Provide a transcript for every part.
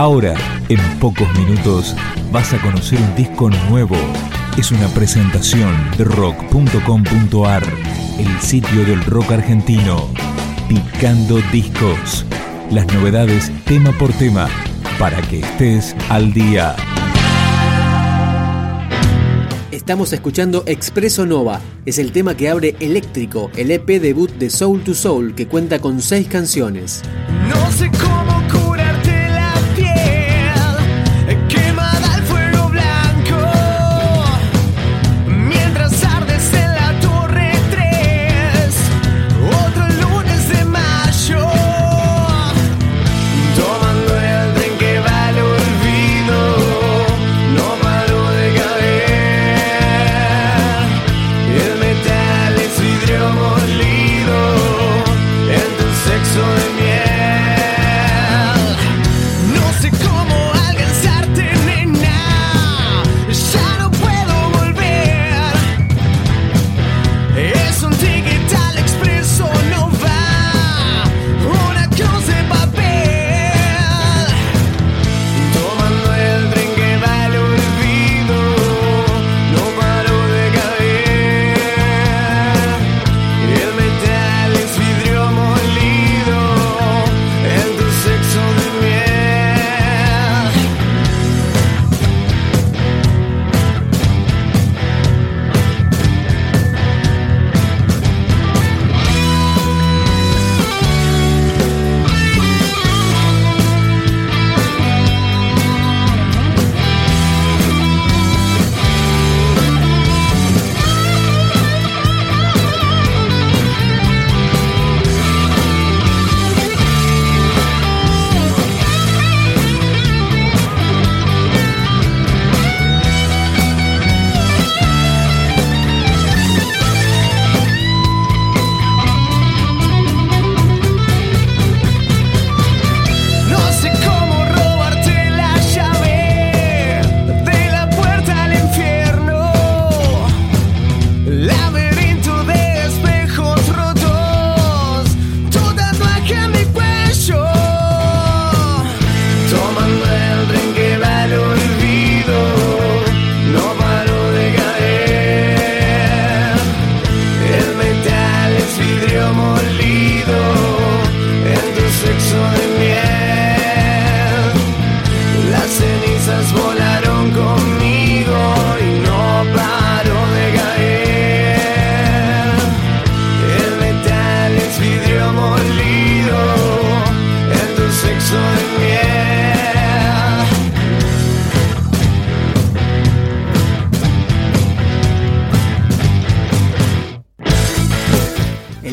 Ahora, en pocos minutos, vas a conocer un disco nuevo. Es una presentación de rock.com.ar, el sitio del rock argentino. Picando discos. Las novedades tema por tema, para que estés al día. Estamos escuchando Expreso Nova. Es el tema que abre Eléctrico, el EP debut de Soul to Soul, que cuenta con seis canciones. No sé cómo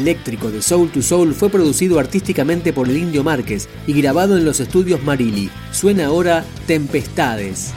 eléctrico de Soul to Soul fue producido artísticamente por el Indio Márquez y grabado en los estudios Marili. Suena ahora Tempestades.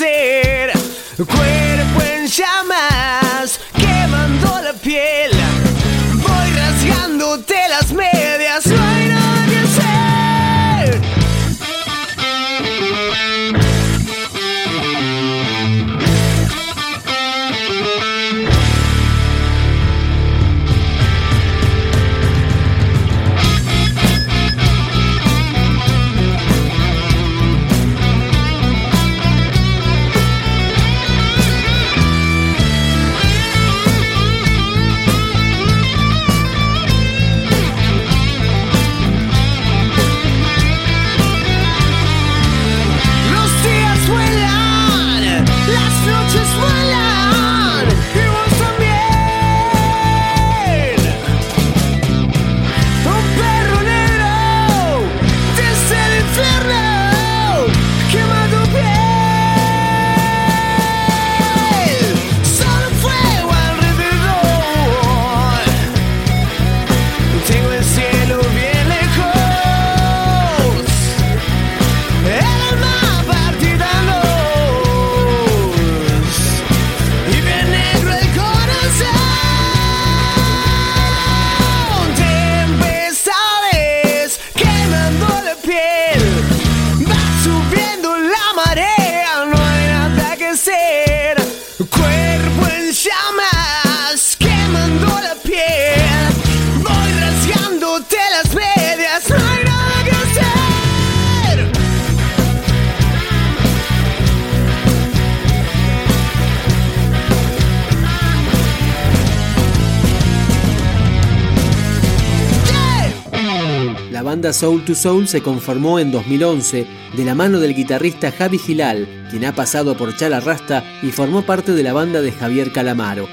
said, banda Soul to Soul se conformó en 2011 de la mano del guitarrista Javi Gilal, quien ha pasado por Chala Rasta y formó parte de la banda de Javier Calamaro.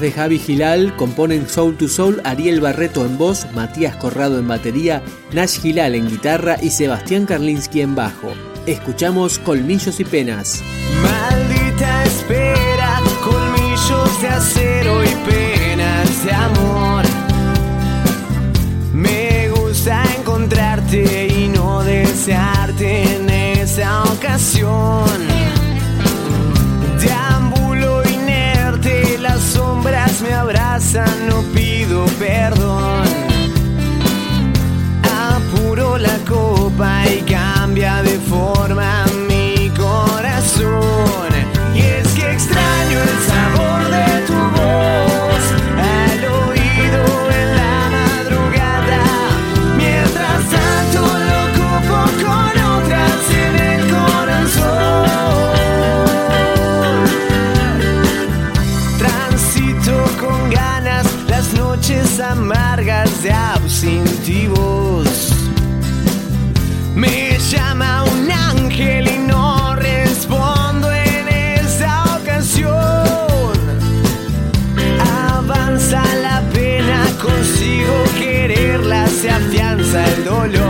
De Javi Gilal componen Soul to Soul Ariel Barreto en voz, Matías Corrado en batería, Nash Gilal en guitarra y Sebastián Karlinski en bajo. Escuchamos Colmillos y Penas. Maldita espera, colmillos de acero y penas de amor. Me gusta encontrarte y no desearte en esa ocasión. Me abrazan, no pido perdón. Apuro la copa y cambia de forma llama un ángel y no respondo en esa ocasión. Avanza la pena, consigo quererla, se afianza el dolor.